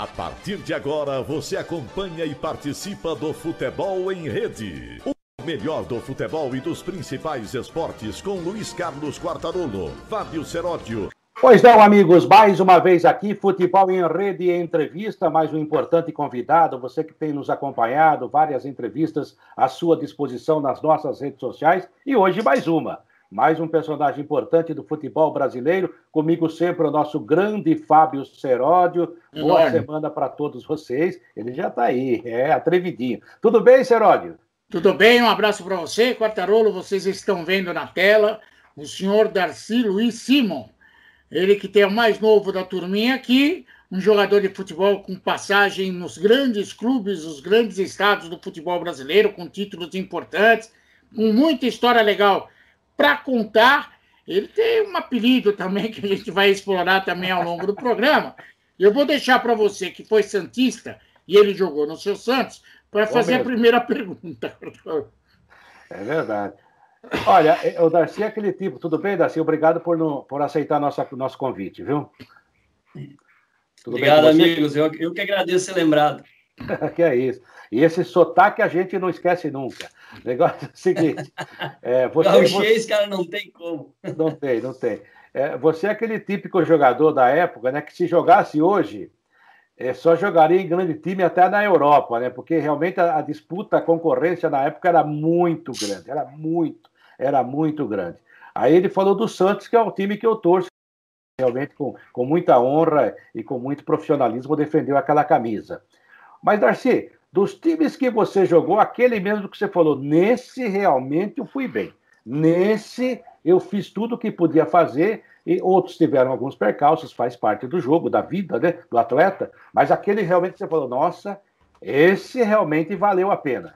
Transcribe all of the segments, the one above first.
A partir de agora, você acompanha e participa do Futebol em Rede. O melhor do futebol e dos principais esportes com Luiz Carlos Quartarolo, Fábio Seródio. Pois não, amigos, mais uma vez aqui, Futebol em Rede Entrevista, mais um importante convidado, você que tem nos acompanhado, várias entrevistas à sua disposição nas nossas redes sociais, e hoje mais uma. Mais um personagem importante do futebol brasileiro, comigo sempre o nosso grande Fábio Seródio. Boa semana para todos vocês. Ele já está aí, é atrevidinho. Tudo bem, Seródio? Tudo bem, um abraço para você, Quartarolo. Vocês estão vendo na tela o senhor Darcy Luiz Simon. Ele que tem o mais novo da turminha aqui, um jogador de futebol com passagem nos grandes clubes, os grandes estados do futebol brasileiro, com títulos importantes, com muita história legal para contar. Ele tem um apelido também que a gente vai explorar também ao longo do programa. Eu vou deixar para você que foi Santista e ele jogou no seu Santos, para fazer a primeira pergunta. É verdade. Olha, o Darcy é aquele tipo. Tudo bem, Darcy? Obrigado por, no, por aceitar nosso, nosso convite, viu? Tudo Obrigado, amigos. Eu, eu que agradeço ser lembrado. que é isso. E esse sotaque a gente não esquece nunca. O negócio é o seguinte. É, você, Gauchês, cara, não tem como. Não tem, não tem. É, você é aquele típico jogador da época, né? Que se jogasse hoje, é, só jogaria em grande time até na Europa, né? Porque realmente a, a, disputa, a concorrência na época era muito grande, era muito, era muito grande. Aí ele falou do Santos, que é o time que eu torço, realmente com, com muita honra e com muito profissionalismo defendeu aquela camisa. Mas, Darcy, dos times que você jogou, aquele mesmo que você falou, nesse realmente eu fui bem. Nesse eu fiz tudo o que podia fazer e outros tiveram alguns percalços, faz parte do jogo, da vida, né, do atleta, mas aquele realmente você falou, nossa, esse realmente valeu a pena.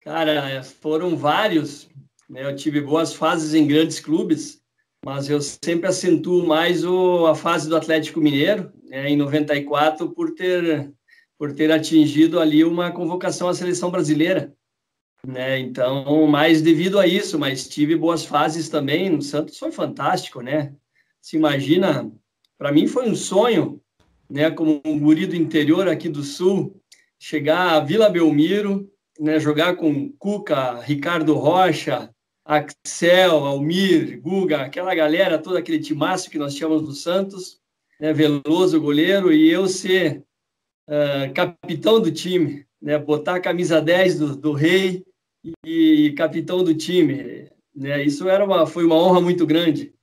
Cara, foram vários, né, eu tive boas fases em grandes clubes, mas eu sempre acentuo mais o, a fase do Atlético Mineiro, né, em 94, por ter, por ter atingido ali uma convocação à seleção brasileira né? Então, mais devido a isso, mas tive boas fases também. No Santos foi fantástico, né? Se imagina, para mim foi um sonho, né? Como um guri do interior aqui do Sul, chegar a Vila Belmiro, né? Jogar com Cuca, Ricardo Rocha, Axel, Almir, Guga, aquela galera, todo aquele timaço que nós tínhamos no Santos, né? Veloso, goleiro, e eu ser uh, capitão do time, né? Botar a camisa 10 do, do rei e capitão do time. Né? Isso era uma, foi uma honra muito grande.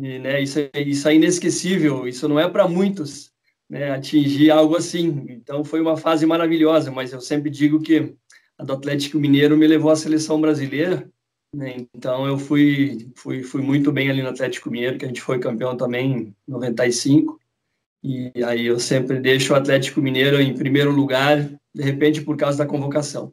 E, né, isso, isso é inesquecível, isso não é para muitos né, atingir algo assim. Então foi uma fase maravilhosa, mas eu sempre digo que a do Atlético Mineiro me levou à seleção brasileira. Né? Então eu fui, fui, fui muito bem ali no Atlético Mineiro, que a gente foi campeão também em 95. E aí eu sempre deixo o Atlético Mineiro em primeiro lugar, de repente por causa da convocação.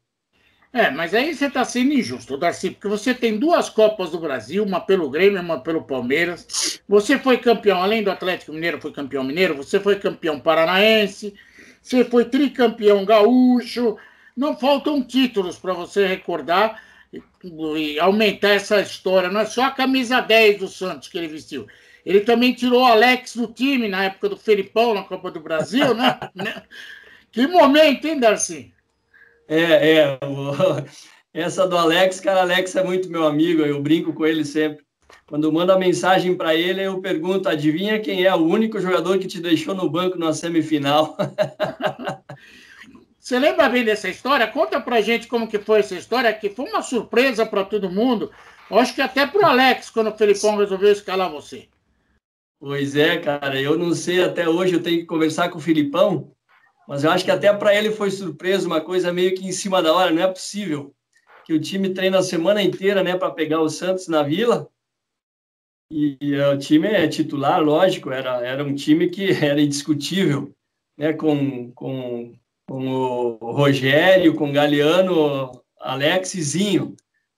É, mas aí você está sendo injusto, Darcy, porque você tem duas Copas do Brasil, uma pelo Grêmio, uma pelo Palmeiras. Você foi campeão, além do Atlético Mineiro, foi campeão mineiro, você foi campeão paranaense, você foi tricampeão gaúcho. Não faltam títulos para você recordar e aumentar essa história. Não é só a camisa 10 do Santos que ele vestiu. Ele também tirou o Alex do time na época do Felipão na Copa do Brasil, né? que momento, hein, Darcy? É, é. Essa do Alex, cara, Alex é muito meu amigo, eu brinco com ele sempre. Quando manda mensagem para ele, eu pergunto: adivinha quem é o único jogador que te deixou no banco na semifinal? Você lembra bem dessa história? Conta pra gente como que foi essa história, que foi uma surpresa para todo mundo. Eu acho que até pro Alex, quando o Felipão resolveu escalar você. Pois é, cara, eu não sei até hoje, eu tenho que conversar com o Filipão, mas eu acho que até para ele foi surpresa, uma coisa meio que em cima da hora, não é possível que o time treina a semana inteira, né, para pegar o Santos na Vila. E, e o time é titular, lógico, era, era um time que era indiscutível, né, com, com, com o Rogério, com o Galeano, Alex e Zinho.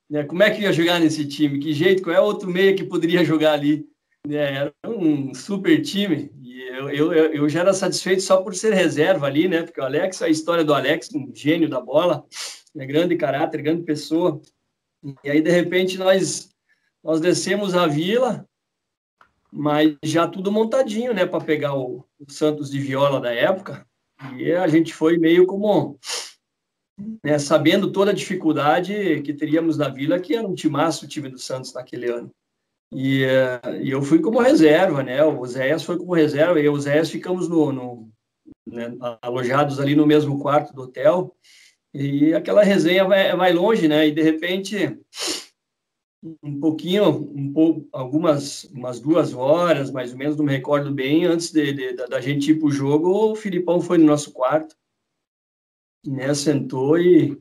Né, como é que ia jogar nesse time? Que jeito? Qual é outro meia que poderia jogar ali? É, era um super time eu, eu, eu já era satisfeito só por ser reserva ali, né? Porque o Alex, a história do Alex, um gênio da bola, né? grande caráter, grande pessoa. E aí, de repente, nós, nós descemos a vila mas já tudo montadinho, né, para pegar o, Santos de Viola da época. E a gente foi meio como né, sabendo toda a dificuldade que teríamos na Vila, que era um timaço o time do Santos naquele ano. E, e eu fui como reserva, né? O Zéias foi como reserva, e e o Zéias ficamos no, no né, alojados ali no mesmo quarto do hotel. E aquela resenha vai, vai longe, né? E de repente um pouquinho, um pouco, algumas umas duas horas, mais ou menos, não me recordo bem, antes de, de da gente ir para o jogo, o Filipão foi no nosso quarto, né, sentou e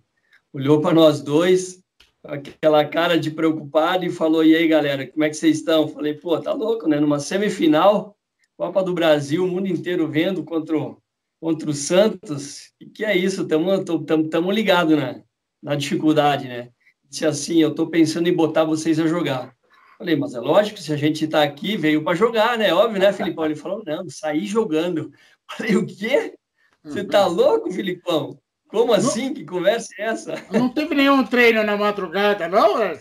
olhou para nós dois, aquela cara de preocupado e falou, e aí, galera, como é que vocês estão? Falei, pô, tá louco, né? Numa semifinal, Copa do Brasil, o mundo inteiro vendo contra o, contra o Santos, e que é isso, estamos ligados né? na dificuldade, né? Disse assim: Eu estou pensando em botar vocês a jogar. Falei, mas é lógico, se a gente está aqui, veio para jogar, né? Óbvio, né, Filipão? Ele falou: Não, sair jogando. Falei, o quê? Você está louco, Filipão? Como assim? Não, que conversa é essa? Não teve nenhum treino na madrugada, não, é,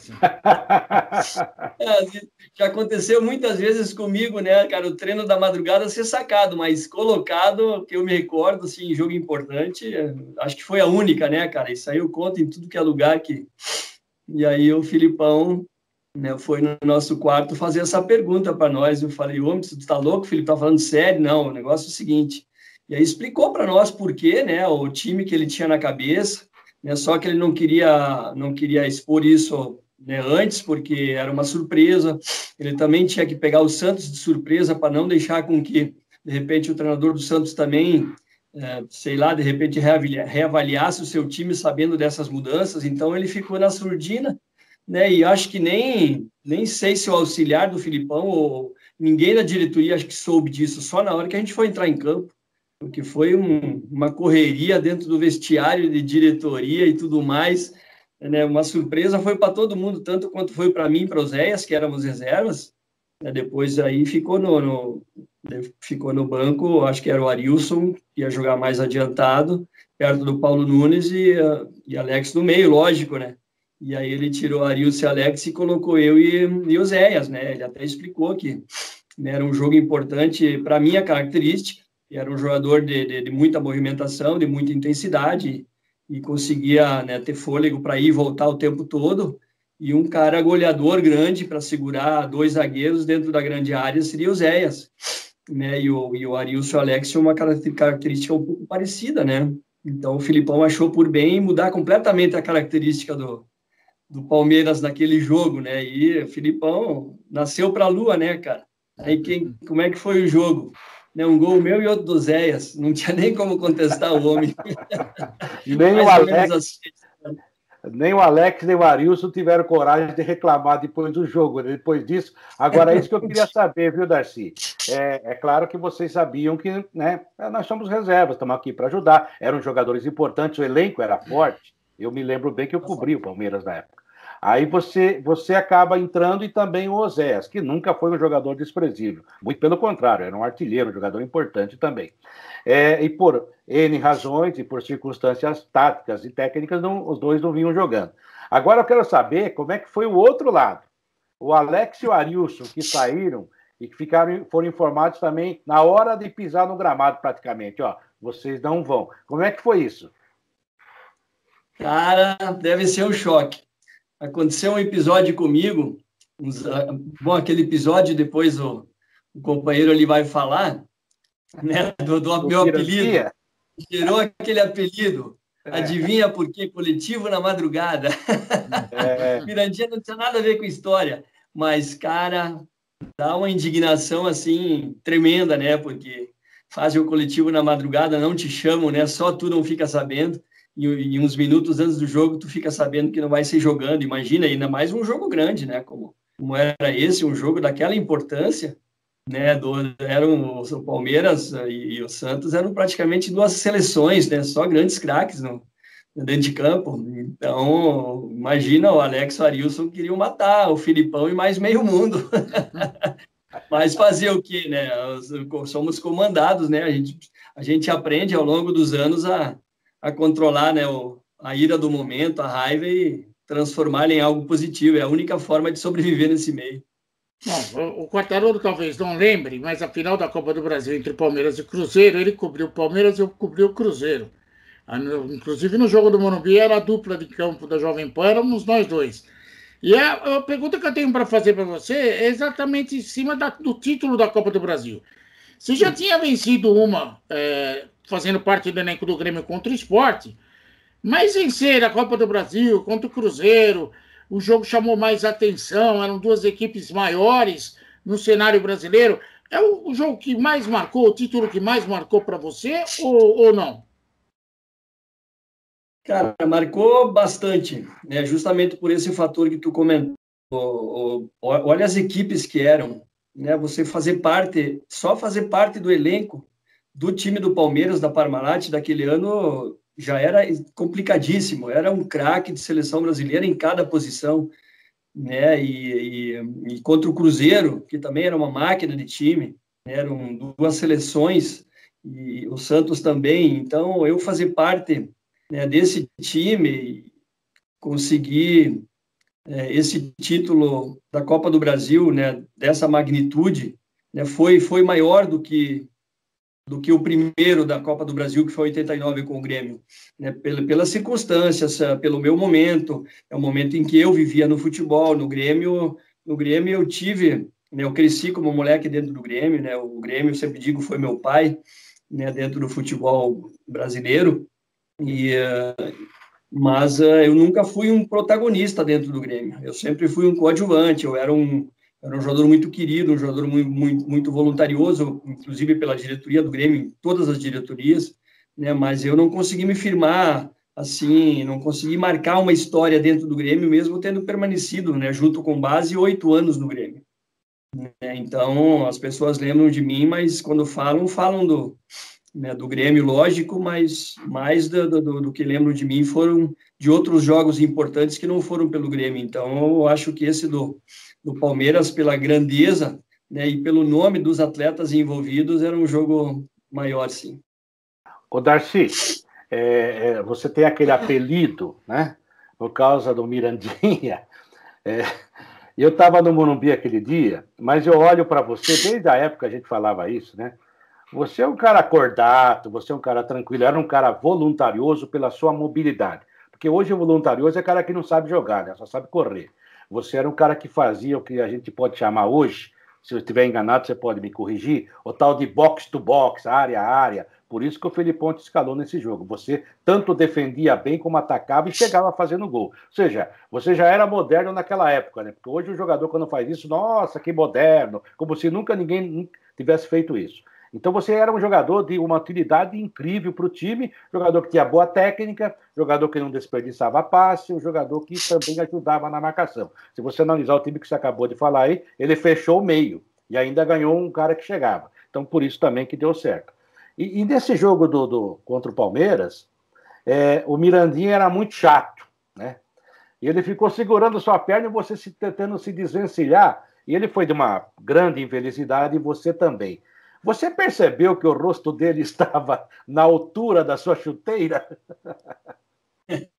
Já aconteceu muitas vezes comigo, né, cara? O treino da madrugada ser sacado, mas colocado, que eu me recordo, assim, jogo importante, acho que foi a única, né, cara? Isso aí eu conto em tudo que é lugar que e aí o Filipão né, foi no nosso quarto fazer essa pergunta para nós. Eu falei, homem, você está louco, Felipe? Tá falando sério? Não, o negócio é o seguinte. E aí explicou para nós por quê, né? O time que ele tinha na cabeça, né? Só que ele não queria, não queria expor isso né, antes, porque era uma surpresa. Ele também tinha que pegar o Santos de surpresa para não deixar com que, de repente, o treinador do Santos também sei lá, de repente reavaliasse o seu time sabendo dessas mudanças. Então ele ficou na surdina, né? E acho que nem nem sei se o auxiliar do Filipão ou ninguém da diretoria acho que soube disso só na hora que a gente foi entrar em campo, porque foi um, uma correria dentro do vestiário de diretoria e tudo mais. Né? Uma surpresa foi para todo mundo, tanto quanto foi para mim, para os Zéias, que éramos reservas. Né? Depois aí ficou no, no ficou no banco, acho que era o Arilson, que ia jogar mais adiantado, perto do Paulo Nunes e, e Alex no meio, lógico, né? E aí ele tirou Arilson e Alex e colocou eu e, e Zéias, né? Ele até explicou que né, era um jogo importante para minha característica, era um jogador de, de, de, muita movimentação, de muita intensidade, e conseguia né, ter fôlego para ir e voltar o tempo todo, e um cara goleador grande para segurar dois zagueiros dentro da grande área seria o Zéias né? E o, e o Arilson e o Alex tinham uma característica um pouco parecida, né? Então o Filipão achou por bem mudar completamente a característica do, do Palmeiras naquele jogo, né? E o Filipão nasceu para a lua, né, cara? Aí quem, como é que foi o jogo? Né, um gol meu e outro do Zéias. Não tinha nem como contestar o homem. nem o Alex. Assim nem o Alex nem o Arilson tiveram coragem de reclamar depois do jogo. Né? Depois disso, agora é isso que eu queria saber, viu, Darcy? É, é claro que vocês sabiam que né, nós somos reservas, estamos aqui para ajudar. Eram jogadores importantes, o elenco era forte. Eu me lembro bem que eu cobri o Palmeiras na época. Aí você, você acaba entrando e também o Oséias, que nunca foi um jogador desprezível. Muito pelo contrário, era um artilheiro, um jogador importante também. É, e por N razões e por circunstâncias táticas e técnicas, não, os dois não vinham jogando. Agora eu quero saber como é que foi o outro lado. O Alex e o Arilson, que saíram e que ficaram, foram informados também na hora de pisar no gramado, praticamente. Ó, vocês não vão. Como é que foi isso? Cara, deve ser um choque. Aconteceu um episódio comigo, uns, bom, aquele episódio depois o, o companheiro ali vai falar, né, do, do meu apelido. Gerou aquele apelido. É. Adivinha por quê? Coletivo na madrugada. É. Mirandinha não tinha nada a ver com história, mas, cara, dá uma indignação assim tremenda, né? Porque fazem o coletivo na madrugada, não te chamam, né? Só tu não fica sabendo. E, e, uns minutos antes do jogo, tu fica sabendo que não vai ser jogando. Imagina, ainda mais um jogo grande, né? Como, como era esse, um jogo daquela importância né, do, eram o Palmeiras e, e, o Santos eram praticamente duas seleções, né, só grandes craques no, dentro de campo. Então, imagina o Alex Arilson queriam matar o Filipão e mais meio mundo. Mas fazer o quê, né? Somos comandados, né? A gente, a gente aprende ao longo dos anos a, a controlar né, o, a ira do momento, a raiva e transformá-la em algo positivo. É a única forma de sobreviver nesse meio. Bom, o Quartarolo talvez não lembre, mas a final da Copa do Brasil entre Palmeiras e Cruzeiro, ele cobriu o Palmeiras e eu cobri o Cruzeiro. Ah, inclusive no jogo do Morumbi era a dupla de campo da Jovem Pan, éramos nós dois. E a, a pergunta que eu tenho para fazer para você é exatamente em cima da, do título da Copa do Brasil. Você já tinha vencido uma é, fazendo parte do elenco do Grêmio contra o esporte, mas vencer a Copa do Brasil contra o Cruzeiro, o jogo chamou mais atenção, eram duas equipes maiores no cenário brasileiro. É o, o jogo que mais marcou, o título que mais marcou para você ou, ou não? Cara, marcou bastante, né? Justamente por esse fator que tu comentou. Olha as equipes que eram, né? Você fazer parte, só fazer parte do elenco do time do Palmeiras da Parmalat daquele ano já era complicadíssimo, era um craque de seleção brasileira em cada posição, né? E, e, e, contra o Cruzeiro, que também era uma máquina de time, né? eram duas seleções e o Santos também. Então eu fazer parte né, desse time, conseguir é, esse título da Copa do Brasil, né? Dessa magnitude, né? Foi foi maior do que do que o primeiro da Copa do Brasil, que foi 89 com o Grêmio. Né? Pelas circunstâncias, eh, pelo meu momento, é o momento em que eu vivia no futebol, no Grêmio. No Grêmio eu tive, né, eu cresci como moleque dentro do Grêmio, né? O Grêmio, eu sempre digo, foi meu pai, né, dentro do futebol brasileiro. E uh, mas uh, eu nunca fui um protagonista dentro do Grêmio. Eu sempre fui um coadjuvante, eu era um era um jogador muito querido, um jogador muito, muito, muito voluntarioso, inclusive pela diretoria do Grêmio, em todas as diretorias, né? Mas eu não consegui me firmar assim, não consegui marcar uma história dentro do Grêmio, mesmo tendo permanecido, né, junto com base, oito anos no Grêmio. Né? Então, as pessoas lembram de mim, mas quando falam, falam do, né, do Grêmio, lógico, mas mais do, do, do, que lembram de mim foram de outros jogos importantes que não foram pelo Grêmio. Então, eu acho que esse do, do Palmeiras, pela grandeza né, e pelo nome dos atletas envolvidos, era um jogo maior, sim. O Darcy, é, é, você tem aquele apelido, né? Por causa do Mirandinha. É, eu estava no Morumbi aquele dia, mas eu olho para você, desde a época a gente falava isso, né? Você é um cara acordado, você é um cara tranquilo, era um cara voluntarioso pela sua mobilidade. Porque hoje o voluntarioso é cara que não sabe jogar, né? só sabe correr. Você era um cara que fazia o que a gente pode chamar hoje, se eu estiver enganado, você pode me corrigir, o tal de box to box, área a área. Por isso que o Felipe te escalou nesse jogo. Você tanto defendia bem como atacava e chegava fazendo gol. Ou seja, você já era moderno naquela época, né? Porque hoje o jogador, quando faz isso, nossa, que moderno, como se nunca ninguém tivesse feito isso. Então você era um jogador de uma utilidade incrível para o time, jogador que tinha boa técnica, jogador que não desperdiçava passe, um jogador que também ajudava na marcação. Se você analisar o time que você acabou de falar aí, ele fechou o meio e ainda ganhou um cara que chegava. Então por isso também que deu certo. E, e nesse jogo do, do, contra o Palmeiras, é, o Mirandinha era muito chato, né? E ele ficou segurando sua perna e você se, tentando se desvencilhar. E ele foi de uma grande infelicidade e você também. Você percebeu que o rosto dele estava na altura da sua chuteira?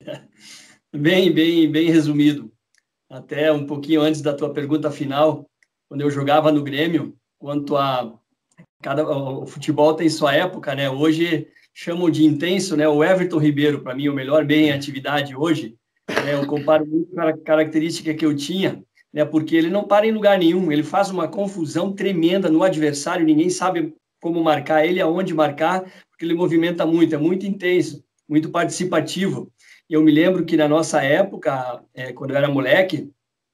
Bem, bem, bem resumido. Até um pouquinho antes da tua pergunta final, quando eu jogava no Grêmio, quanto a cada o futebol tem sua época, né? Hoje chamam de intenso, né? O Everton Ribeiro, para mim, o melhor bem em atividade hoje. Né? Eu comparo muito com a característica que eu tinha né, porque ele não para em lugar nenhum, ele faz uma confusão tremenda no adversário, ninguém sabe como marcar ele, aonde marcar, porque ele movimenta muito, é muito intenso, muito participativo. E eu me lembro que na nossa época, é, quando eu era moleque,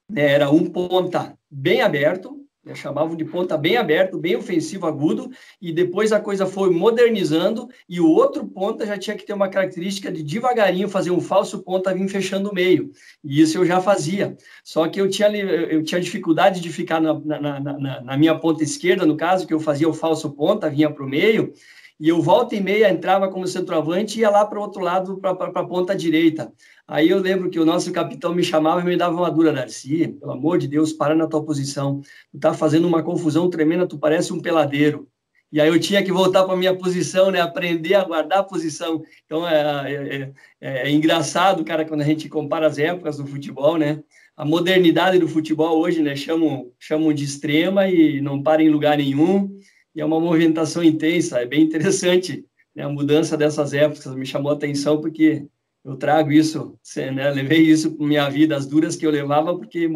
né, era um ponta bem aberto, chamavam de ponta bem aberto, bem ofensivo, agudo, e depois a coisa foi modernizando, e o outro ponta já tinha que ter uma característica de devagarinho fazer um falso ponta vir fechando o meio, e isso eu já fazia. Só que eu tinha, eu tinha dificuldade de ficar na, na, na, na minha ponta esquerda, no caso, que eu fazia o falso ponta, vinha para o meio, e eu volta e meia entrava como centroavante e ia lá para o outro lado, para a ponta direita. Aí eu lembro que o nosso capitão me chamava e me dava uma dura, Darcy, pelo amor de Deus, para na tua posição. Tu tá fazendo uma confusão tremenda, tu parece um peladeiro. E aí eu tinha que voltar para minha posição, né? Aprender a guardar a posição. Então é, é, é, é, engraçado, cara, quando a gente compara as épocas do futebol, né? a modernidade do futebol hoje, né? Chamam, chamam de extrema e não para em lugar nenhum. E é uma movimentação intensa, é bem interessante né? a mudança dessas épocas. Me chamou a atenção porque eu trago isso, né? levei isso para minha vida, as duras que eu levava, porque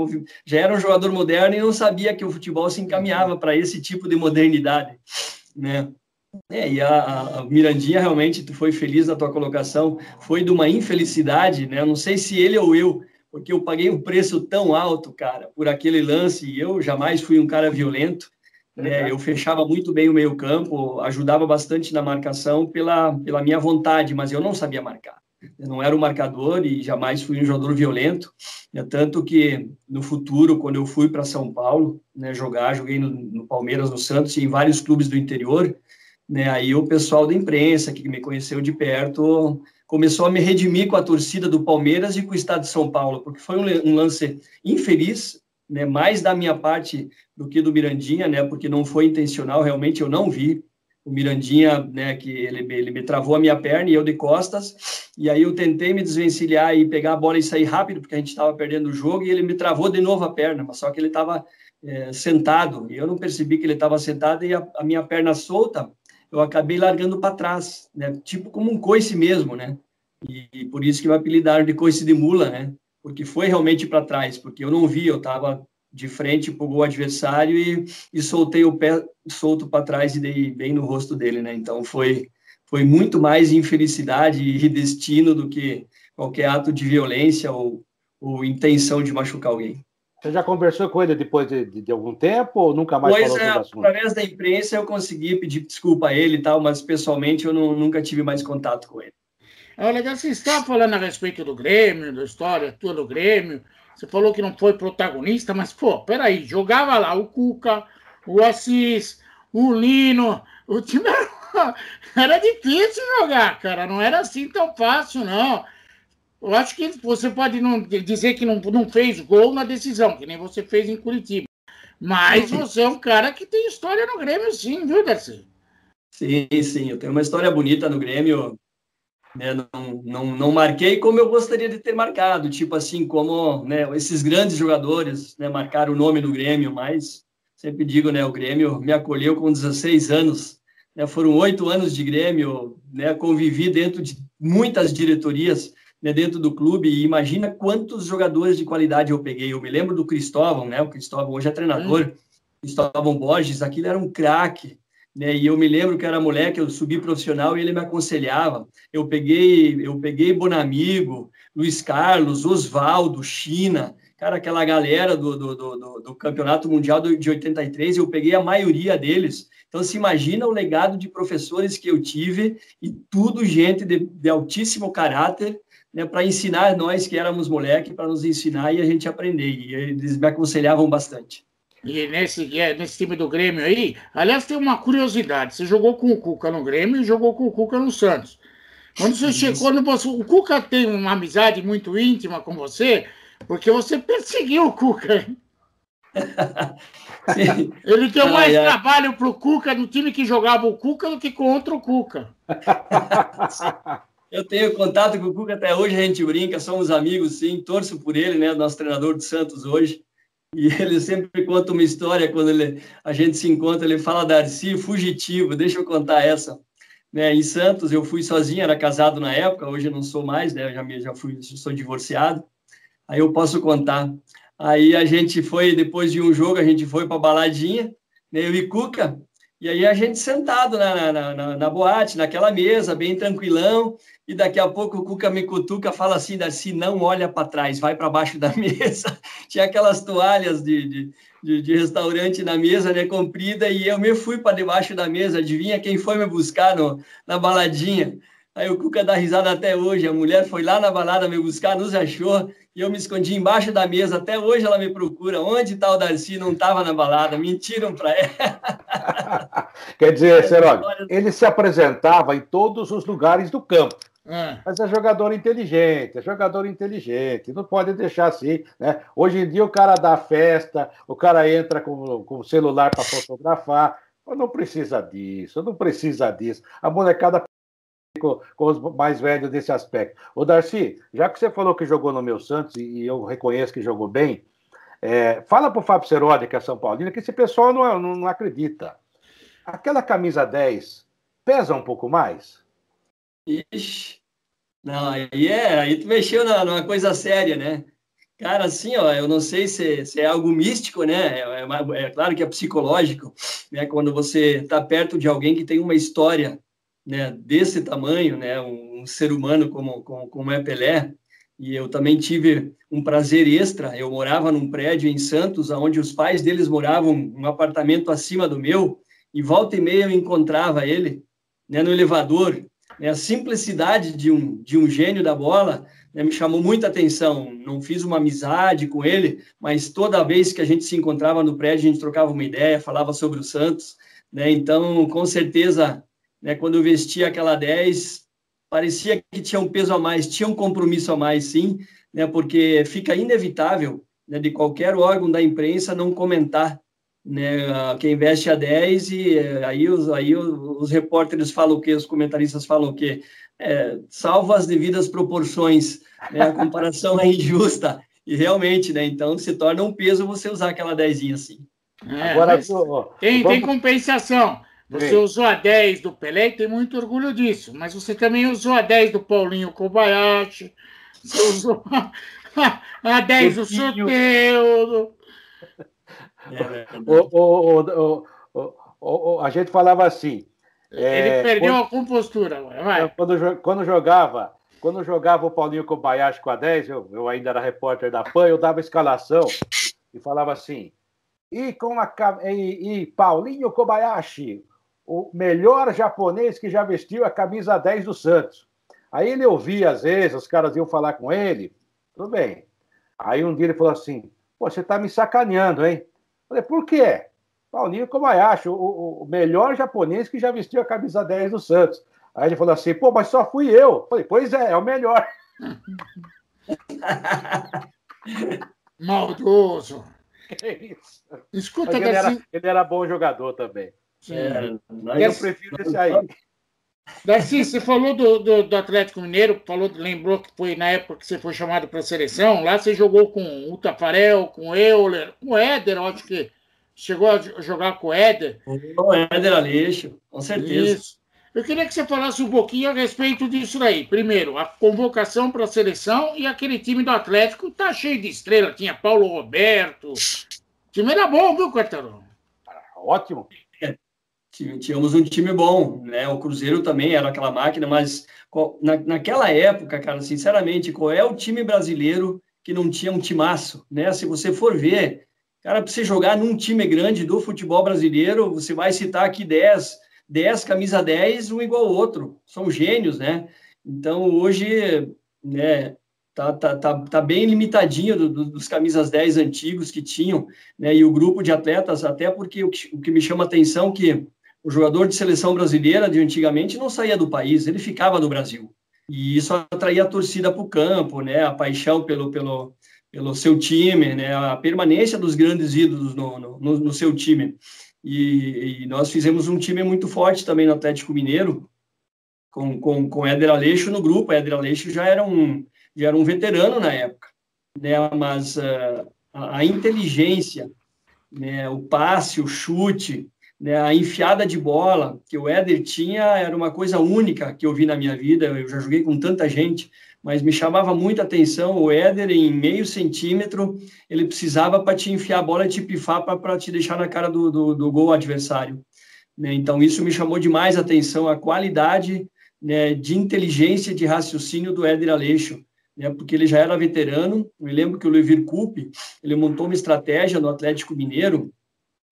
já era um jogador moderno e não sabia que o futebol se encaminhava para esse tipo de modernidade, né? É, e a, a, Mirandinha realmente tu foi feliz na tua colocação, foi de uma infelicidade, né? Não sei se ele ou eu, porque eu paguei um preço tão alto, cara, por aquele lance, e eu jamais fui um cara violento, né? Eu fechava muito bem o meio-campo, ajudava bastante na marcação pela, pela minha vontade, mas eu não sabia marcar. Eu não era um marcador e jamais fui um jogador violento. Né? Tanto que no futuro, quando eu fui para São Paulo né, jogar, joguei no, no, Palmeiras, no Santos e em vários clubes do interior. Né, aí o pessoal da imprensa que me conheceu de perto começou a me redimir com a torcida do Palmeiras e com o estado de São Paulo, porque foi um, um lance infeliz, né, mais da minha parte do que do Mirandinha, né, porque não foi intencional, realmente eu não vi o Mirandinha, né, que ele, ele me travou a minha perna e eu de costas, e aí eu tentei me desvencilhar e pegar a bola e sair rápido, porque a gente estava perdendo o jogo, e ele me travou de novo a perna, mas só que ele estava é, sentado, e eu não percebi que ele estava sentado, e a, a, minha perna solta, eu acabei largando para trás, né, tipo como um coice mesmo, né, e, e por isso que me apelidaram de coice de mula, né, porque foi realmente para trás, porque eu não vi, eu estava de frente para o gol adversário e, e soltei o pé solto para trás e dei bem no rosto dele, né? Então foi foi muito mais infelicidade e destino do que qualquer ato de violência ou, ou intenção de machucar alguém. Você já conversou com ele depois de, de, de algum tempo ou nunca mais pois falou é, sobre o assunto? Através da imprensa eu consegui pedir desculpa a ele e tal, mas pessoalmente eu não, nunca tive mais contato com ele. É legal, você está falando a respeito do Grêmio, da história tua do Grêmio, você falou que não foi protagonista, mas, pô, peraí, jogava lá o Cuca, o Assis, o Lino, o time era, era difícil jogar, cara, não era assim tão fácil, não. Eu acho que você pode não dizer que não, não fez gol na decisão, que nem você fez em Curitiba. Mas uhum. você é um cara que tem história no Grêmio, sim, viu, Darcy? Sim, sim, eu tenho uma história bonita no Grêmio. Né, não, não, não marquei como eu gostaria de ter marcado, tipo assim, como né, esses grandes jogadores né, marcaram o nome do Grêmio, mas sempre digo, né, o Grêmio me acolheu com 16 anos, né, foram oito anos de Grêmio, né, convivi dentro de muitas diretorias né, dentro do clube, e imagina quantos jogadores de qualidade eu peguei. Eu me lembro do Cristóvão, né, o Cristóvão hoje é treinador, hum. Cristóvão Borges, aquilo era um craque, né? E eu me lembro que era moleque, eu subi profissional e ele me aconselhava. Eu peguei, eu peguei Bonamigo, Luiz Carlos, Oswaldo, China, cara, aquela galera do, do, do, do Campeonato Mundial de 83, eu peguei a maioria deles. Então, se imagina o legado de professores que eu tive e tudo gente de, de altíssimo caráter, né, para ensinar nós que éramos moleque, para nos ensinar e a gente aprender. E eles me aconselhavam bastante. E nesse, é, nesse time do Grêmio aí, aliás, tem uma curiosidade: você jogou com o Cuca no Grêmio e jogou com o Cuca no Santos. Quando você chegou no o Cuca tem uma amizade muito íntima com você, porque você perseguiu o Cuca. Ele deu mais ai, ai. trabalho pro Cuca no time que jogava o Cuca do que contra o Cuca. Eu tenho contato com o Cuca até hoje, a gente brinca, somos amigos, sim, torço por ele, né? Nosso treinador do Santos hoje. E ele sempre conta uma história quando ele, a gente se encontra, ele fala Darcy fugitivo, deixa eu contar essa. Né, em Santos, eu fui sozinho, era casado na época, hoje não sou mais, né, já, já fui, sou divorciado, aí eu posso contar. Aí a gente foi, depois de um jogo, a gente foi para baladinha, né, eu e Cuca, e aí a gente sentado na, na, na, na, boate, naquela mesa, bem tranquilão, e daqui a pouco o Cuca me cutuca, fala assim, Darcy, não olha para trás, vai para baixo da mesa. Tinha aquelas toalhas de, de, de, de, restaurante na mesa, né, comprida, e eu me fui para debaixo da mesa, adivinha quem foi me buscar no, na baladinha? Aí o Cuca dá risada até hoje, a mulher foi lá na balada me buscar, nos achou, e eu me escondi embaixo da mesa. Até hoje ela me procura. Onde está o Darcy? Não estava na balada. Mentiram para ela. Quer dizer, Serog, ele se apresentava em todos os lugares do campo. É. Mas é jogador inteligente, é jogador inteligente, não pode deixar assim, né? Hoje em dia o cara dá festa, o cara entra com, com o celular para fotografar, não precisa disso, não precisa disso. A molecada com, com, os mais velhos desse aspecto. Ô, Darcy, já que você falou que jogou no meu Santos e eu reconheço que jogou bem, é, fala pro Fábio Serodi, que é São Paulino, que esse pessoal não, não, não acredita. Aquela camisa 10 pesa um pouco mais? Ixi, não, aí é, aí tu mexeu na, numa coisa séria, né? Cara, assim, ó, eu não sei se, se é algo místico, né? É, é, é, claro que é psicológico, né? Quando você está perto de alguém que tem uma história, né, desse tamanho, né? Um, um ser humano como, como, como é Pelé. E eu também tive um prazer extra. Eu morava num prédio em Santos, onde os pais deles moravam um apartamento acima do meu, e volta e meia eu encontrava ele, né, no elevador. Né? A simplicidade de um, de um gênio da bola né, me chamou muita atenção. Não fiz uma amizade com ele, mas toda vez que a gente se encontrava no prédio, a gente trocava uma ideia, falava sobre o Santos. Né? Então, com certeza, né, quando eu vestia aquela 10, parecia que tinha um peso a mais, tinha um compromisso a mais, sim, né, porque fica inevitável né, de qualquer órgão da imprensa não comentar né, quem veste a 10 e eh, aí os, aí os, os repórteres falam o quê, os comentaristas falam o quê? é, salvo as devidas proporções, né? a comparação é injusta, e realmente, né? Então se torna um peso você usar aquela dezinha assim. É, Agora, tem, tem compensação. Você Sim. usou a 10 do Pelé e tem muito orgulho disso, mas você também usou a 10 do Paulinho Kobayashi, você usou a, a 10 do Soteudo. É, o, o, o, a gente falava assim, ele é, perdeu quando, a compostura. Vai. Quando, quando jogava, quando jogava o Paulinho Kobayashi com a 10, eu, eu ainda era repórter da PAN, eu dava escalação e falava assim: e com a e, e Paulinho Kobayashi, o melhor japonês que já vestiu a camisa 10 do Santos. Aí ele ouvia, às vezes, os caras iam falar com ele, tudo bem. Aí um dia ele falou assim: Pô, você tá me sacaneando, hein? Falei, por quê? Paulinho Kobayashi, o, o, melhor japonês que já vestiu a camisa 10 do Santos. Aí ele falou assim, pô, mas só fui eu. falei, pois é, é o melhor. Maldoso. É isso. Escuta, ele, era, ele era bom jogador também. É, eu prefiro esse aí. Darcy, você falou do, do, do, Atlético Mineiro, falou, lembrou que foi na época que você foi chamado para a seleção. Lá você jogou com o Tafarel, com o Euler, com o Éder, acho que Chegou a jogar com o Éder? O Éder Aleixo, com certeza. Isso. Eu queria que você falasse um pouquinho a respeito disso aí. Primeiro, a convocação para a seleção e aquele time do Atlético tá cheio de estrela. Tinha Paulo Roberto. O time era bom, viu, Quartarão? Ótimo. Tínhamos um time bom, né? O Cruzeiro também era aquela máquina, mas na, naquela época, cara, sinceramente, qual é o time brasileiro que não tinha um timaço, né? Se você for ver, Cara, para você jogar num time grande do futebol brasileiro, você vai citar aqui 10, 10 camisa 10, um igual ao outro. São gênios, né? Então, hoje, né, tá, tá, tá, tá bem limitadinho do, do, dos camisas 10 antigos que tinham, né? E o grupo de atletas, até porque o que, o que me chama atenção é que o jogador de seleção brasileira de antigamente não saía do país, ele ficava no Brasil. E isso atraía a torcida para o campo, né? A paixão pelo, pelo, pelo seu time, né, a permanência dos grandes ídolos no, no, no seu time. E, e, nós fizemos um time muito forte também no Atlético Mineiro, com, com, com Éder Aleixo no grupo. Éder Aleixo já era um, já era um veterano na época, né, mas uh, a, a, inteligência, né, o passe, o chute, a enfiada de bola que o Éder tinha era uma coisa única que eu vi na minha vida. Eu já joguei com tanta gente, mas me chamava muita atenção o Éder em meio centímetro, ele precisava para te enfiar a bola e te pifar para te deixar na cara do, do, do gol adversário. Né? Então, isso me chamou demais a atenção, a qualidade né, de inteligência, de raciocínio do Éder Aleixo, né, porque ele já era veterano. Eu me lembro que o Levir Coupe, ele montou uma estratégia no Atlético Mineiro,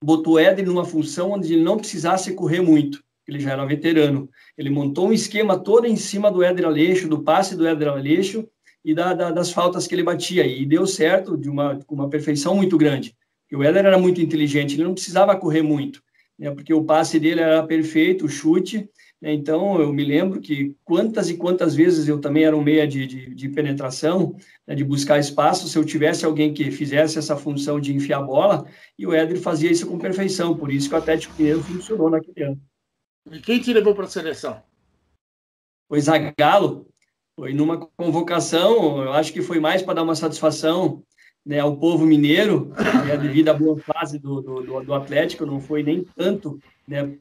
botou o Éder numa função onde ele não precisasse correr muito ele já era veterano. Ele montou um esquema todo em cima do Éder Aleixo, do passe do Éder Aleixo e da, da, das faltas que ele batia. E deu certo de uma, com uma perfeição muito grande. o Éder era muito inteligente, ele não precisava correr muito, né, porque o passe dele era perfeito, o chute. Né, então, eu me lembro que quantas e quantas vezes eu também era um meia de, de, de penetração, né, de buscar espaço, se eu tivesse alguém que fizesse essa função de enfiar a bola, e o Éder fazia isso com perfeição. Por isso que o Atlético Mineiro funcionou naquele ano. E quem te levou para a seleção? foi Zagallo, foi numa convocação, eu acho que foi mais para dar uma satisfação né, ao povo mineiro, né, devido à boa fase do, do, do, Atlético, não foi nem tanto né,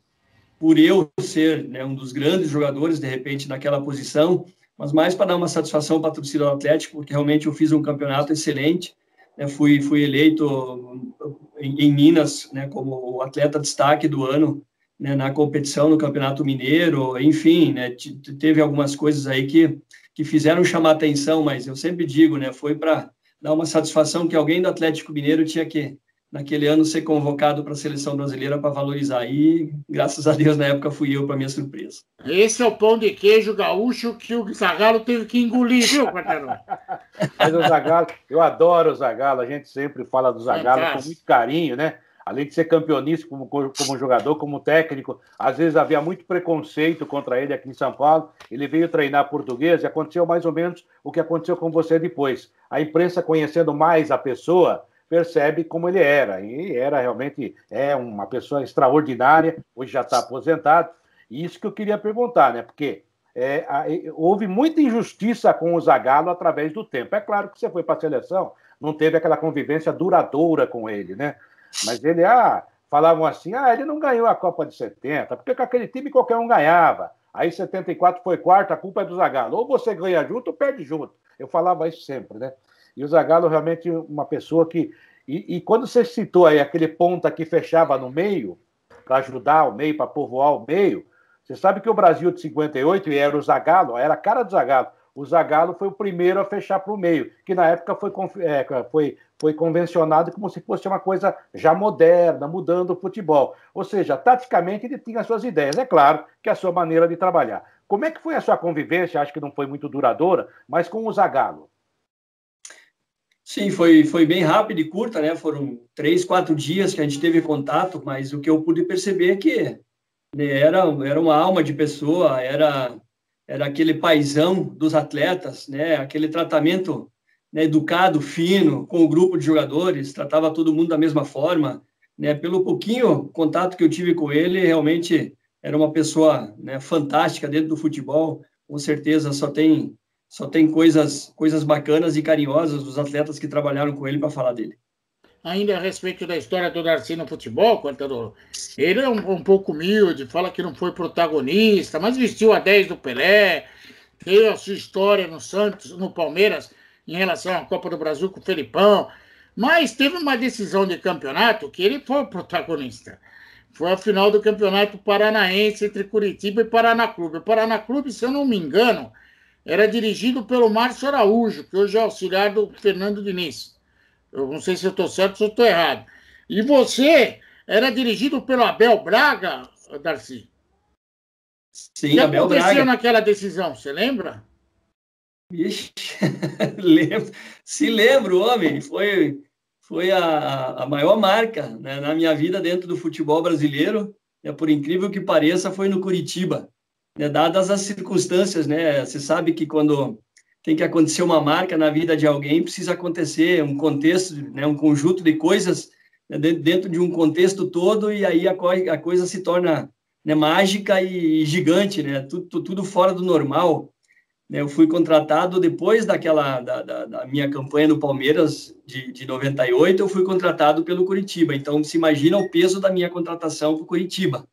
por eu ser né, um dos grandes jogadores, de repente, naquela posição, mas mais para dar uma satisfação para a torcida do Atlético, porque realmente eu fiz um campeonato excelente, né, fui, fui eleito em, em Minas né, como o atleta destaque do ano né, na competição no Campeonato Mineiro, enfim, né, teve algumas coisas aí que, que fizeram chamar atenção, mas eu sempre digo, né, foi para dar uma satisfação que alguém do Atlético Mineiro tinha que naquele ano ser convocado para a seleção brasileira para valorizar. E graças a Deus na época fui eu para minha surpresa. Esse é o pão de queijo gaúcho que o Zagallo teve que engolir, viu, Quartarão? Mas o Zagallo, eu adoro o Zagallo, a gente sempre fala do Zagallo com muito carinho, né? Além de ser campeonista como, como jogador, como técnico, às vezes havia muito preconceito contra ele aqui em São Paulo. Ele veio treinar português e aconteceu mais ou menos o que aconteceu com você depois. A imprensa conhecendo mais a pessoa, percebe como ele era. E era realmente é uma pessoa extraordinária, hoje já está aposentado. E isso que eu queria perguntar, né? Porque é, a, houve muita injustiça com o Zagallo através do tempo. É claro que você foi para a seleção, não teve aquela convivência duradoura com ele, né? Mas ele, ah, falavam assim, ah, ele não ganhou a Copa de 70, porque com aquele time qualquer um ganhava. Aí 74 foi quarto, a culpa é do Zagallo. Ou você ganha junto ou perde junto. Eu falava isso sempre, né? E o Zagallo realmente uma pessoa que. E, e quando você citou aí aquele ponta que fechava no meio, para ajudar o meio, para povoar o meio, você sabe que o Brasil de 58, e era o Zagallo, era a cara do Zagallo. O Zagallo foi o primeiro a fechar para o meio, que na época foi, é, foi, foi convencionado como se fosse uma coisa já moderna, mudando o futebol. Ou seja, taticamente ele tinha as suas ideias. É claro que a sua maneira de trabalhar. Como é que foi a sua convivência? Acho que não foi muito duradoura, mas com o Zagallo. Sim, foi, foi bem rápido e curta, né? Foram três, quatro dias que a gente teve contato, mas o que eu pude perceber é que né, era, era uma alma de pessoa, era, era aquele paisão dos atletas, né? Aquele tratamento né, educado, fino, com o grupo de jogadores, tratava todo mundo da mesma forma, né? Pelo pouquinho contato que eu tive com ele, realmente era uma pessoa né, fantástica dentro do futebol, com certeza só tem só tem coisas, coisas bacanas e carinhosas dos atletas que trabalharam com ele para falar dele. Ainda a respeito da história do Darcy no futebol, contador, ele é um, um, pouco humilde, fala que não foi protagonista, mas vestiu a 10 do Pelé, teve a sua história no Santos, no Palmeiras, em relação à Copa do Brasil com o Felipão, mas teve uma decisão de campeonato que ele foi o protagonista. Foi a final do Campeonato Paranaense entre Curitiba e Paraná Clube. O Paraná Clube, se eu não me engano, era dirigido pelo Márcio Araújo, que hoje é auxiliar do Fernando Diniz. Eu não sei se eu estou certo ou se eu estou errado. E você era dirigido pelo Abel Braga, Darcy? Sim, o que Abel aconteceu Braga. naquela decisão? Você lembra? Ixi, lembro. Se lembro, homem. Foi, foi a, a maior marca né, na minha vida dentro do futebol brasileiro. É, por incrível que pareça, foi no Curitiba né, dadas as circunstâncias, né? Você sabe que quando tem que acontecer uma marca na vida de alguém, precisa acontecer um contexto, né, um conjunto de coisas né, dentro de um contexto todo, e aí a, co a coisa se torna né, mágica e gigante, né? Tudo, tudo fora do normal. Né? Eu fui contratado depois daquela da, da, da minha campanha no Palmeiras de, de 98, eu fui contratado pelo Curitiba. Então, se imagina o peso da minha contratação para o Curitiba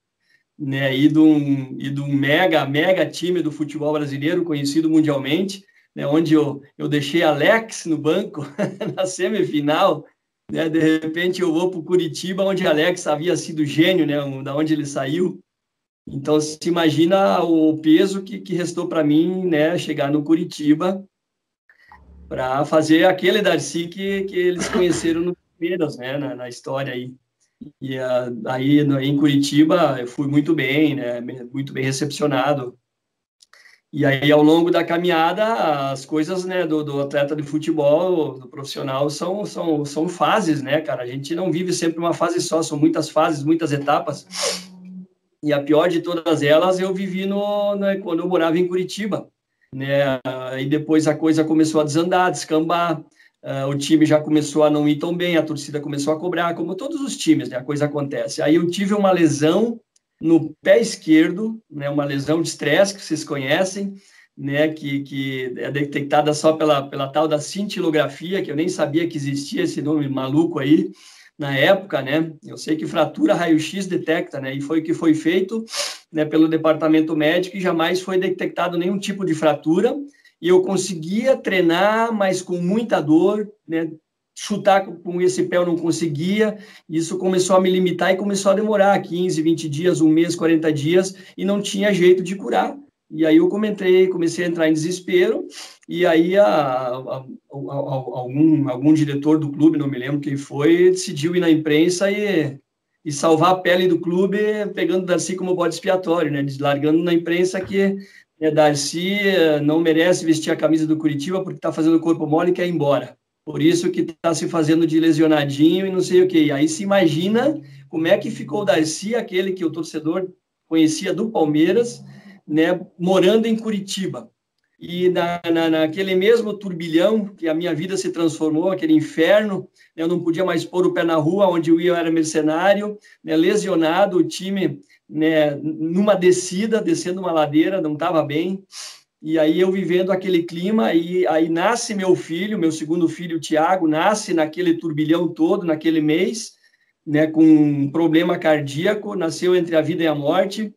né, e de um, e mega, mega time do futebol brasileiro, conhecido mundialmente, né, onde eu, eu deixei Alex no banco na semifinal, né, de repente eu vou para o Curitiba, onde Alex havia sido gênio, né, da onde ele saiu. Então, se imagina o peso que, que restou para mim, né, chegar no Curitiba para fazer aquele Darcy que, que eles conheceram no Palmeiras, né, na, na história aí. E uh, aí em Curitiba eu fui muito bem, né? Muito bem recepcionado. E aí ao longo da caminhada as coisas, né, do, do atleta de futebol, do profissional são, são são fases, né, cara? A gente não vive sempre uma fase só, são muitas fases, muitas etapas. E a pior de todas elas eu vivi no, né, quando eu morava em Curitiba, né? E depois a coisa começou a desandar, descambar. Uh, o time já começou a não ir tão bem, a torcida começou a cobrar, como todos os times, né? A coisa acontece. Aí eu tive uma lesão no pé esquerdo, né, uma lesão de estresse que vocês conhecem, né, que, que é detectada só pela, pela tal da cintilografia, que eu nem sabia que existia esse nome maluco aí na época, né? Eu sei que fratura raio-x detecta, né? E foi o que foi feito, né, pelo departamento médico e jamais foi detectado nenhum tipo de fratura. E eu conseguia treinar, mas com muita dor, né? chutar com esse pé eu não conseguia, isso começou a me limitar e começou a demorar 15, 20 dias, um mês, 40 dias, e não tinha jeito de curar. E aí eu comentei, comecei a entrar em desespero, e aí a, a, a, algum, algum diretor do clube, não me lembro quem foi, decidiu ir na imprensa e, e salvar a pele do clube, pegando Darcy como bode expiatório, né? Largando na imprensa que né, Darcy não merece vestir a camisa do Curitiba porque está fazendo corpo mole e quer ir embora. Por isso que está se fazendo de lesionadinho e não sei o quê. E aí se imagina como é que ficou o Darcy, aquele que o torcedor conhecia do Palmeiras, né, morando em Curitiba. E na, na, naquele mesmo turbilhão que a minha vida se transformou, aquele inferno, né, eu não podia mais pôr o pé na rua, onde eu ia eu era mercenário, né, lesionado, o time né, numa descida, descendo uma ladeira, não estava bem. E aí eu vivendo aquele clima, e aí nasce meu filho, meu segundo filho, Tiago, nasce naquele turbilhão todo, naquele mês, né, com um problema cardíaco, nasceu entre a vida e a morte,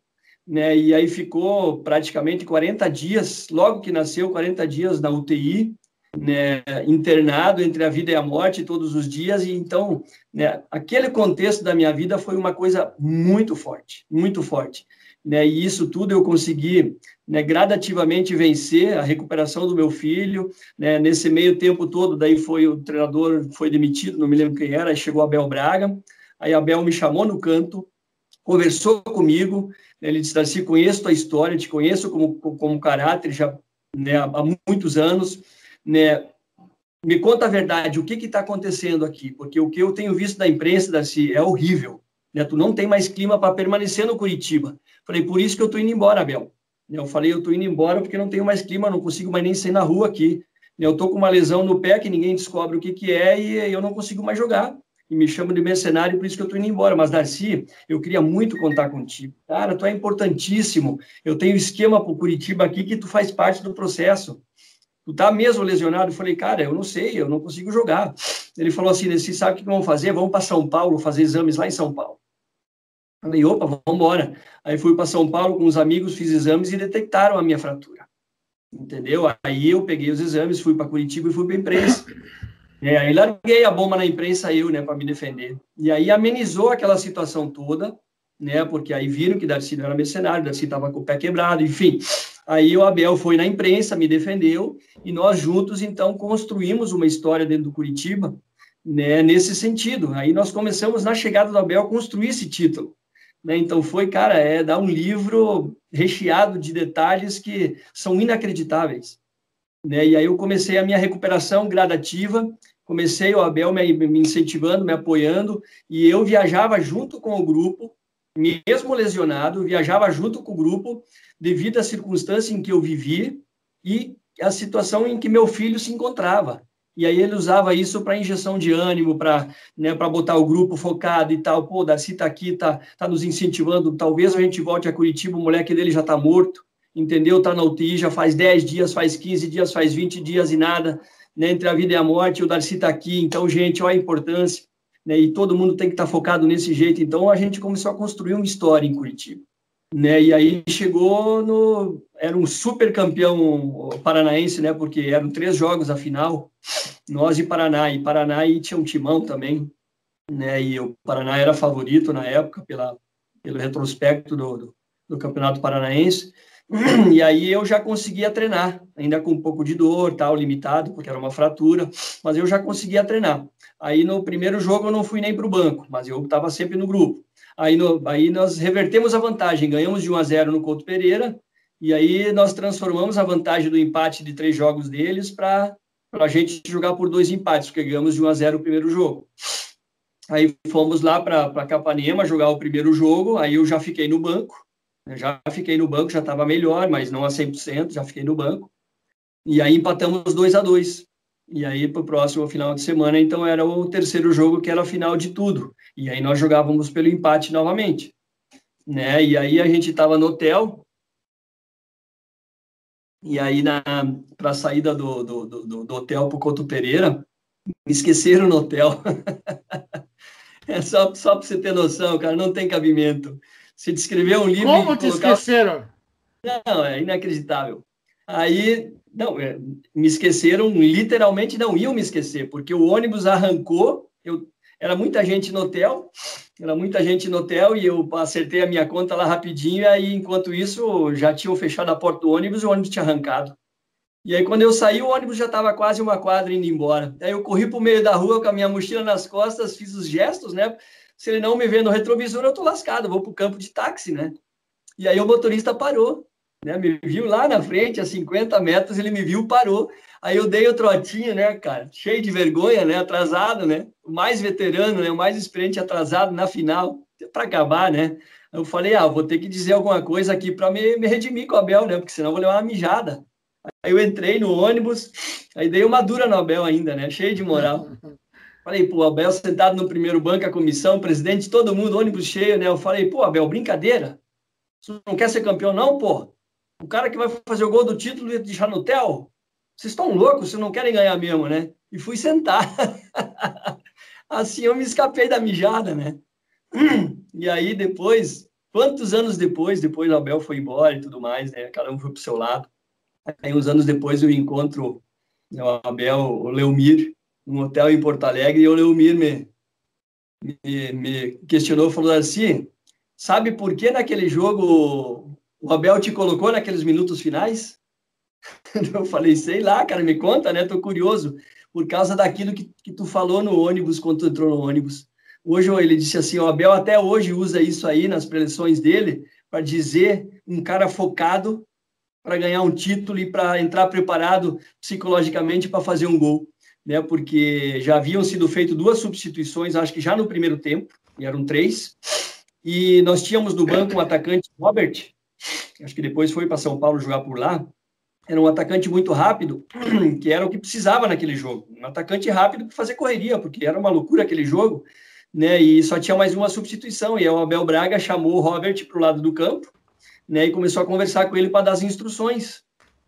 né, e aí ficou praticamente 40 dias, logo que nasceu, 40 dias na UTI, né, internado entre a vida e a morte todos os dias, e então, né, aquele contexto da minha vida foi uma coisa muito forte, muito forte né, e isso tudo eu consegui né, gradativamente vencer a recuperação do meu filho, né, nesse meio tempo todo, daí foi o treinador foi demitido, não me lembro quem era, chegou Abel Braga, aí Abel me chamou no canto, conversou comigo, né, ele disse, Darcy, conheço tua história, te conheço como, como caráter já há muitos anos, né, me conta a verdade, o que está acontecendo aqui? Porque o que eu tenho visto da imprensa, Darcy, é horrível. Né? Tu não tem mais clima para permanecer no Curitiba. Falei, por isso que eu estou indo embora, Abel. Eu falei, eu estou indo embora porque não tenho mais clima, não consigo mais nem sair na rua aqui. Eu estou com uma lesão no pé que ninguém descobre o que, que é e eu não consigo mais jogar. E me chamam de mercenário, por isso que eu estou indo embora. Mas, Darcy, eu queria muito contar contigo. Cara, tu é importantíssimo. Eu tenho esquema para o Curitiba aqui que tu faz parte do processo. Tu tá mesmo lesionado? Eu falei, cara, eu não sei, eu não consigo jogar. Ele falou assim, você sabe o que vamos fazer? Vamos para São Paulo fazer exames lá em São Paulo. Falei, opa, vamos embora. Aí fui para São Paulo com os amigos, fiz exames e detectaram a minha fratura. Entendeu? Aí eu peguei os exames, fui para Curitiba e fui para imprensa. É, aí larguei a bomba na imprensa eu, né, para me defender. E aí amenizou aquela situação toda, né, porque aí viram que Darcy não era mercenário, Darcy estava com o pé quebrado, enfim. Aí o Abel foi na imprensa, me defendeu, e nós juntos, então, construímos uma história dentro do Curitiba, né, nesse sentido. Aí nós começamos, na chegada do Abel, a construir esse título. Né? Então foi, cara, é dar um livro recheado de detalhes que são inacreditáveis. Né? E aí eu comecei a minha recuperação gradativa, comecei o Abel me, me incentivando, me apoiando, e eu viajava junto com o grupo, mesmo lesionado, viajava junto com o grupo, devido à circunstância em que eu vivi e a situação em que meu filho se encontrava e aí ele usava isso para injeção de ânimo, para né, botar o grupo focado e tal. Pô, Darcy está aqui, está tá nos incentivando, talvez a gente volte a Curitiba, o moleque dele já está morto, entendeu? Está na UTI já faz 10 dias, faz 15 dias, faz 20 dias e nada, né, entre a vida e a morte, o Darcy está aqui, então, gente, olha a importância, né, e todo mundo tem que estar tá focado nesse jeito. Então, a gente começou a construir uma história em Curitiba né? E aí chegou no era um super campeão paranaense, né? Porque eram três jogos a final, nós e Paraná e Paraná e tinha um timão também, né? E o Paraná era favorito na época pela pelo retrospecto do, do, do campeonato paranaense. E aí eu já conseguia treinar, ainda com um pouco de dor, tal, limitado, porque era uma fratura, mas eu já conseguia treinar. Aí no primeiro jogo eu não fui nem para o banco, mas eu estava sempre no grupo. Aí, no, aí nós revertemos a vantagem, ganhamos de 1 a 0 no Couto Pereira, e aí nós transformamos a vantagem do empate de três jogos deles para a gente jogar por dois empates, porque ganhamos de 1 a 0 o primeiro jogo. Aí fomos lá para Capanema jogar o primeiro jogo, aí eu já fiquei no banco, já fiquei no banco, já estava melhor, mas não a 100%, já fiquei no banco. E aí empatamos 2 a 2 e aí, para o próximo final de semana, então era o terceiro jogo, que era a final de tudo. E aí nós jogávamos pelo empate novamente. né? E aí a gente estava no hotel, e aí para a saída do, do, do, do hotel para o Couto Pereira, me esqueceram no hotel. é só, só para você ter noção, cara, não tem cabimento. Se descrever um livro. Como te colocar... esqueceram? Não, é inacreditável. Aí, não, é, me esqueceram, literalmente não iam me esquecer, porque o ônibus arrancou, eu, era muita gente no hotel, era muita gente no hotel e eu acertei a minha conta lá rapidinho, e aí, enquanto isso, já tinham fechado a porta do ônibus e o ônibus tinha arrancado. E aí, quando eu saí, o ônibus já estava quase uma quadra indo embora. Aí eu corri para o meio da rua com a minha mochila nas costas, fiz os gestos, né? Se ele não me vê no retrovisor, eu tô lascado, vou para o campo de táxi, né? E aí o motorista parou, né? Me viu lá na frente, a 50 metros, ele me viu, parou. Aí eu dei o trotinho, né, cara? Cheio de vergonha, né? Atrasado, né? O mais veterano, né? O mais experiente atrasado na final, para acabar, né? Eu falei, ah, vou ter que dizer alguma coisa aqui para me, me redimir com o Abel, né? Porque senão eu vou levar uma mijada. Aí eu entrei no ônibus, aí dei uma dura no Abel ainda, né? Cheio de moral. Falei, pô, Abel sentado no primeiro banco, a comissão, presidente, todo mundo, ônibus cheio, né? Eu falei, pô, Abel, brincadeira? Você não quer ser campeão, não, pô? O cara que vai fazer o gol do título e deixar? Vocês estão loucos, vocês não querem ganhar mesmo, né? E fui sentar. assim eu me escapei da mijada, né? E aí depois, quantos anos depois, depois o Abel foi embora e tudo mais, né? Cada um foi pro seu lado. Aí, uns anos depois, eu encontro né, o Abel, o Leomir, num hotel em Porto Alegre, e o Leomir me, me, me questionou, falou assim, sabe por que naquele jogo o Abel te colocou naqueles minutos finais? Eu falei, sei lá, cara, me conta, né? Tô curioso, por causa daquilo que, que tu falou no ônibus, quando tu entrou no ônibus. Hoje ele disse assim, o Abel até hoje usa isso aí nas preleções dele, para dizer um cara focado para ganhar um título e para entrar preparado psicologicamente para fazer um gol, né? Porque já haviam sido feitas duas substituições, acho que já no primeiro tempo, e eram três. E nós tínhamos no banco um atacante, Robert, acho que depois foi para São Paulo jogar por lá. Era um atacante muito rápido, que era o que precisava naquele jogo. Um atacante rápido para fazer correria, porque era uma loucura aquele jogo, né? E só tinha mais uma substituição. E o Abel Braga chamou o Robert para o lado do campo né? E começou a conversar com ele para dar as instruções,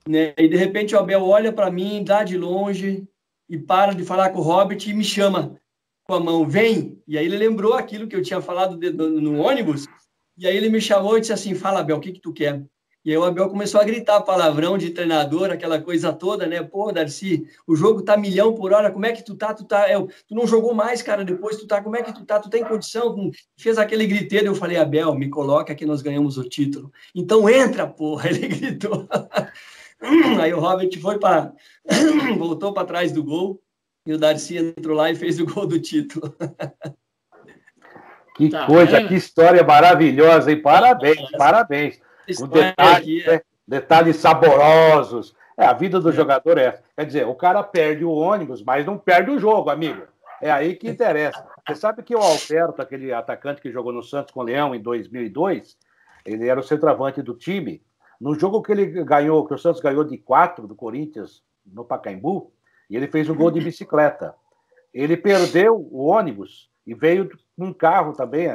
né? E de repente o Abel olha para mim, dá de longe e para de falar com o Robert e me chama com a mão, vem. E aí ele lembrou aquilo que eu tinha falado de, no, no, ônibus. E aí ele me chamou e disse assim: "Fala, Abel, o que que tu quer?" E aí o Abel começou a gritar palavrão de treinador, aquela coisa toda, né? Pô, Darcy, o jogo tá milhão por hora, como é que tu tá? Tu tá, é, tu não jogou mais, cara, depois tu tá, como é que tu tá? Tu tem condição? Fez aquele griteiro, eu falei, Abel, me coloca que nós ganhamos o título. Então entra, porra, ele gritou. aí o Robert foi para voltou para trás do gol e o Darcy entrou lá e fez o gol do título. que tá, coisa, é? que história maravilhosa, hein? Parabéns, parabéns com detalhes, é. né? detalhes saborosos. É, a vida do é. jogador é essa. Quer dizer, o cara perde o ônibus, mas não perde o jogo, amigo. É aí que interessa. Você sabe que o Alberto, aquele atacante que jogou no Santos com o Leão em 2002, ele era o centroavante do time. No jogo que ele ganhou, que o Santos ganhou de 4 do Corinthians no Pacaembu, e ele fez um gol de bicicleta. Ele perdeu o ônibus e veio num carro também,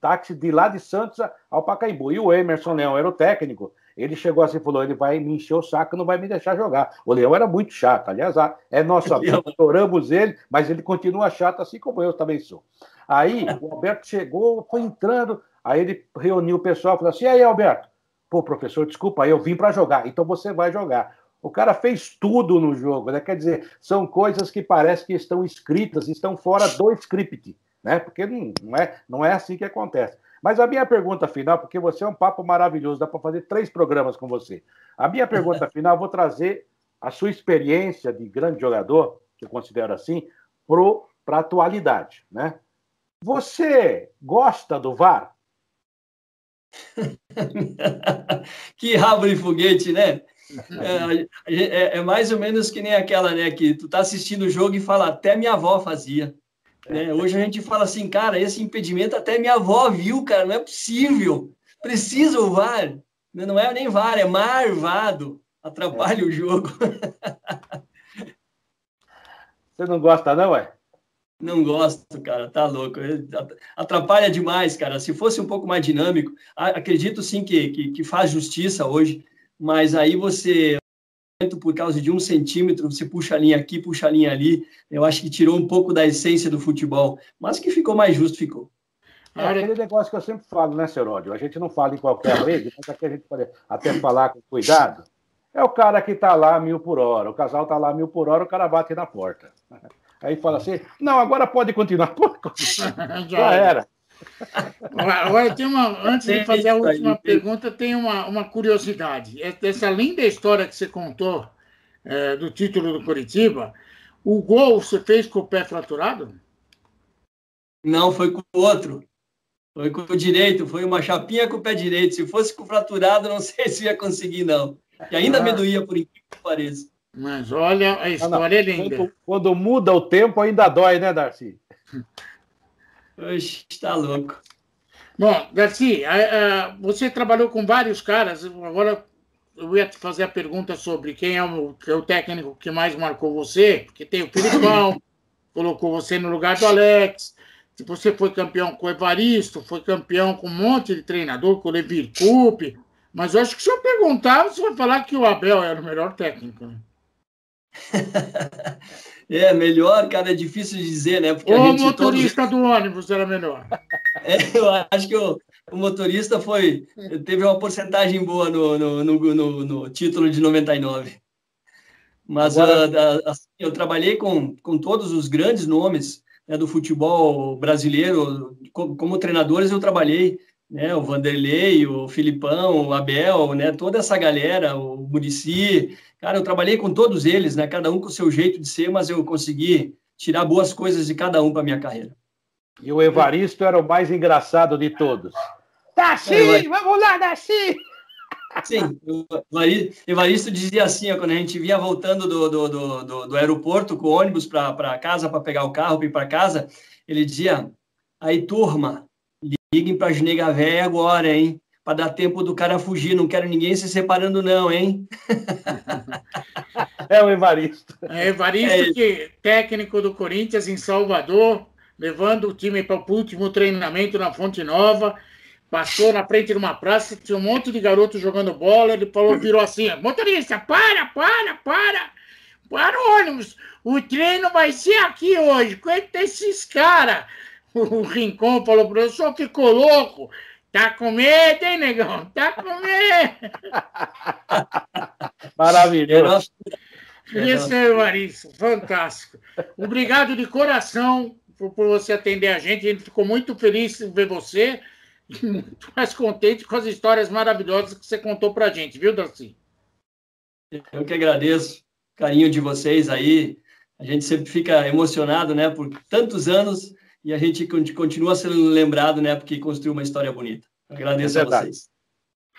táxi de lá de Santos ao Pacaembu. E o Emerson Leão era o técnico. Ele chegou assim e falou: ele vai me encher o saco, não vai me deixar jogar. O Leão era muito chato, aliás, é nosso amigo, adoramos ele, mas ele continua chato, assim como eu também sou. Aí o Alberto chegou, foi entrando, aí ele reuniu o pessoal e falou assim: e aí, Alberto? Pô, professor, desculpa, eu vim para jogar, então você vai jogar. O cara fez tudo no jogo, né? Quer dizer, são coisas que parece que estão escritas, estão fora do script né? Porque não, não, é, não é assim que acontece. Mas a minha pergunta final, porque você é um papo maravilhoso, dá para fazer três programas com você. A minha pergunta final, vou trazer a sua experiência de grande jogador, que eu considero assim, para a atualidade, né? Você gosta do VAR? que rabo de foguete, né? É, é, é, mais ou menos que nem aquela, né? Que tu tá assistindo o jogo e fala, até minha avó fazia. Né? Hoje a gente fala assim, cara, esse impedimento até minha avó viu, cara, não é possível. Precisa o VAR. Não é nem VAR, é marvado. Atrapalha é. o jogo. Você não gosta, não, ué? Não gosto, cara, tá louco. Atrapalha demais, cara. Se fosse um pouco mais dinâmico, acredito sim que, que, que faz justiça hoje, mas aí você, por causa de um centímetro, você puxa a linha aqui, puxa a linha ali. Eu acho que tirou um pouco da essência do futebol, mas que ficou mais justo, ficou. É aquele negócio que eu sempre falo, né, Seródio? A gente não fala em qualquer rede, mas aqui a gente pode até falar com cuidado. É o cara que está lá mil por hora, o casal está lá mil por hora, o cara bate na porta. Aí fala assim: não, agora pode continuar. Já era. Agora, tem uma, antes de fazer a última pergunta, tem uma, uma curiosidade. Essa linda história que você contou é, do título do Curitiba, o gol você fez com o pé fraturado? Não, foi com o outro. Foi com o direito, foi uma chapinha com o pé direito. Se fosse com o fraturado, não sei se ia conseguir, não. E ainda ah. me doía, por incrível que pareça. Mas olha, a história ah, é linda. Quando, quando, muda o tempo, ainda dói, né, Darcy? Oxe, está louco. Bom, Darcy, você trabalhou com vários caras. Agora eu ia te fazer a pergunta sobre quem é o, é o técnico que mais marcou você, porque tem o Filipão, colocou você no lugar do Alex. Você foi campeão com o Evaristo, foi campeão com um monte de treinador, com o Levir Coupe. Mas eu acho que se eu perguntar, você vai falar que o Abel era o melhor técnico. Né? É, melhor, cara, é difícil de dizer, né? Porque Ou o motorista todos... do ônibus era melhor. É, eu acho que o, o, motorista foi teve uma porcentagem boa no, no, no, no, no título de 99. Mas Agora... uh, assim, eu trabalhei com, com todos os grandes nomes né, do futebol brasileiro. Como, como treinadores, eu trabalhei né, o Vanderlei, o Filipão, o Abel, né, toda essa galera, o Murici, cara, eu trabalhei com todos eles, né, cada um com o seu jeito de ser, mas eu consegui tirar boas coisas de cada um para minha carreira. E o Evaristo era o mais engraçado de todos. Daci, é, vamos lá, Daci! Sim, o Evaristo dizia assim, ó, quando a gente vinha voltando do, do, do, do, do aeroporto com o ônibus para casa, para pegar o carro, para ir para casa, ele dizia, aí turma, Liguem para as nega véia agora, hein? Para dar tempo do cara fugir. Não quero ninguém se separando, não, hein? é o Evaristo. É Evaristo, é que técnico do Corinthians em Salvador, levando o time para o último treinamento na Fonte Nova. Passou na frente de uma praça, tinha um monte de garoto jogando bola. Ele falou, virou assim: motorista, para, para, para. Para o ônibus. O treino vai ser aqui hoje. Quanto esses caras? o Rincon falou para o senhor ficou louco. Tá com medo, hein, negão? Tá com medo. Maravilhoso. Isso é, Marício, fantástico. Obrigado de coração por, por, você atender a gente. A gente ficou muito feliz de ver você e muito mais contente com as histórias maravilhosas que você contou para a gente, viu, Darcy? Eu que agradeço o carinho de vocês aí. A gente sempre fica emocionado, né, por tantos anos e a gente continua sendo lembrado, né, porque construiu uma história bonita. Agradeço é a vocês.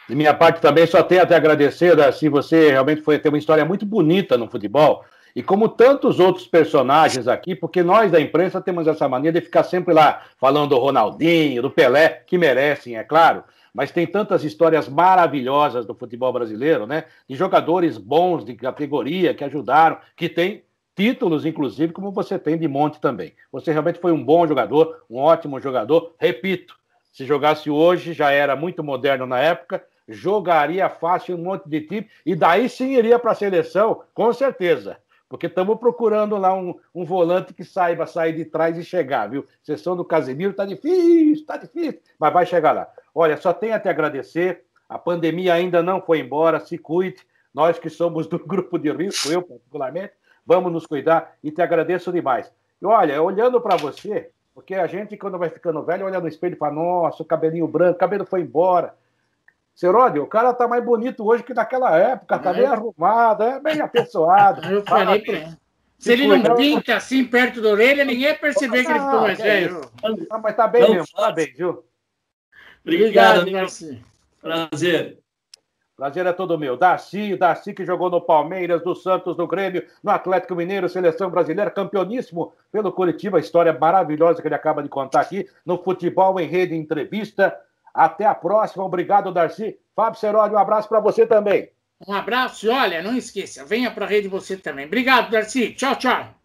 De minha parte também, só tenho até agradecer, se você realmente foi ter uma história muito bonita no futebol, e como tantos outros personagens aqui, porque nós da imprensa temos essa mania de ficar sempre lá falando do Ronaldinho, do Pelé, que merecem, é claro, mas tem tantas histórias maravilhosas do futebol brasileiro, né? De jogadores bons, de categoria, que ajudaram, que tem títulos, inclusive, como você tem de monte também. Você realmente foi um bom jogador, um ótimo jogador. Repito, se jogasse hoje, já era muito moderno na época, jogaria fácil um monte de time, e daí sim iria para a seleção, com certeza. Porque estamos procurando lá um, um, volante que saiba sair de trás e chegar, viu? Sessão do Casemiro está difícil, está difícil, mas vai chegar lá. Olha, só tenho a te agradecer. A pandemia ainda não foi embora, se cuide. Nós que somos do grupo de risco, eu particularmente, vamos nos cuidar e te agradeço demais. E olha, olhando para você, porque a gente, quando vai ficando velho, olha no espelho e fala: nossa, o cabelinho branco, o cabelo foi embora. Seródio, o cara tá mais bonito hoje que naquela época, tá é. bem arrumado, é bem apessoado. Eu falei pra ele. Se ele não pinta assim perto da orelha, ninguém ia perceber que ele ficou mais velho. Ah, mas tá bem não, mesmo, parabéns, viu? Obrigado, Obrigado Prazer. Prazer é todo meu. Darcy, Darcy que jogou no Palmeiras, do Santos, no Grêmio, no Atlético Mineiro, seleção brasileira, campeoníssimo pelo Curitiba. História maravilhosa que ele acaba de contar aqui no Futebol em Rede Entrevista. Até a próxima. Obrigado, Darcy. Fábio Seródio, um abraço para você também. Um abraço e olha, não esqueça, venha para a rede você também. Obrigado, Darcy. Tchau, tchau.